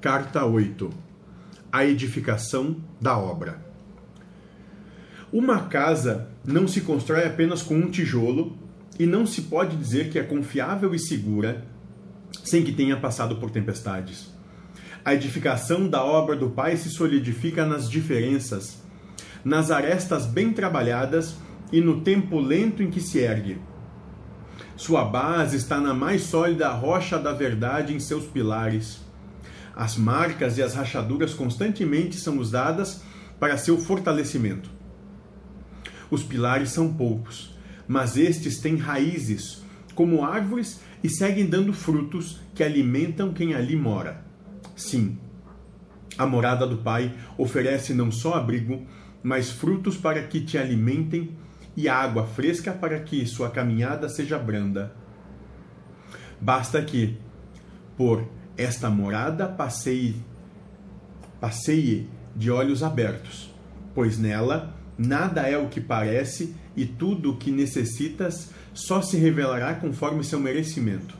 Carta 8 A edificação da obra. Uma casa não se constrói apenas com um tijolo e não se pode dizer que é confiável e segura sem que tenha passado por tempestades. A edificação da obra do Pai se solidifica nas diferenças, nas arestas bem trabalhadas e no tempo lento em que se ergue. Sua base está na mais sólida rocha da verdade em seus pilares. As marcas e as rachaduras constantemente são usadas para seu fortalecimento. Os pilares são poucos, mas estes têm raízes, como árvores, e seguem dando frutos que alimentam quem ali mora. Sim, a morada do Pai oferece não só abrigo, mas frutos para que te alimentem e água fresca para que sua caminhada seja branda. Basta que, por esta morada, passeie, passeie de olhos abertos, pois nela nada é o que parece e tudo o que necessitas só se revelará conforme seu merecimento.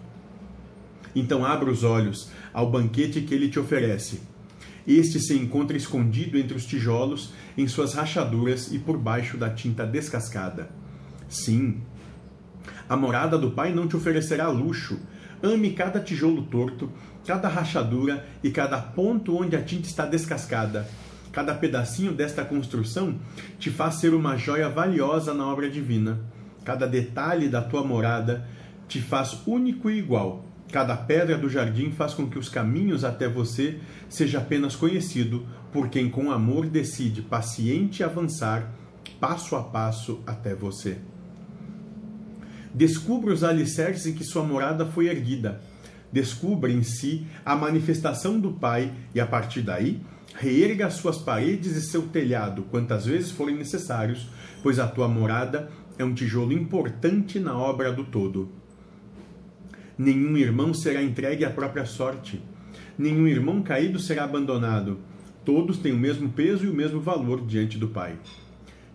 Então abra os olhos ao banquete que ele te oferece. Este se encontra escondido entre os tijolos, em suas rachaduras e por baixo da tinta descascada. Sim, a morada do Pai não te oferecerá luxo. Ame cada tijolo torto, cada rachadura e cada ponto onde a tinta está descascada. Cada pedacinho desta construção te faz ser uma joia valiosa na obra divina. Cada detalhe da tua morada te faz único e igual Cada pedra do jardim faz com que os caminhos até você seja apenas conhecido por quem com amor decide paciente avançar passo a passo até você. Descubra os alicerces em que sua morada foi erguida. Descubra em si a manifestação do Pai e a partir daí reerga suas paredes e seu telhado quantas vezes forem necessários, pois a tua morada é um tijolo importante na obra do todo. Nenhum irmão será entregue à própria sorte. Nenhum irmão caído será abandonado. Todos têm o mesmo peso e o mesmo valor diante do Pai.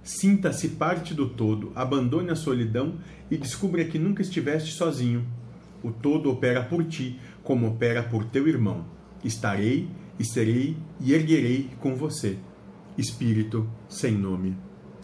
Sinta-se parte do todo, abandone a solidão e descubra que nunca estiveste sozinho. O todo opera por ti, como opera por teu irmão. Estarei e serei e erguerei com você. Espírito sem nome.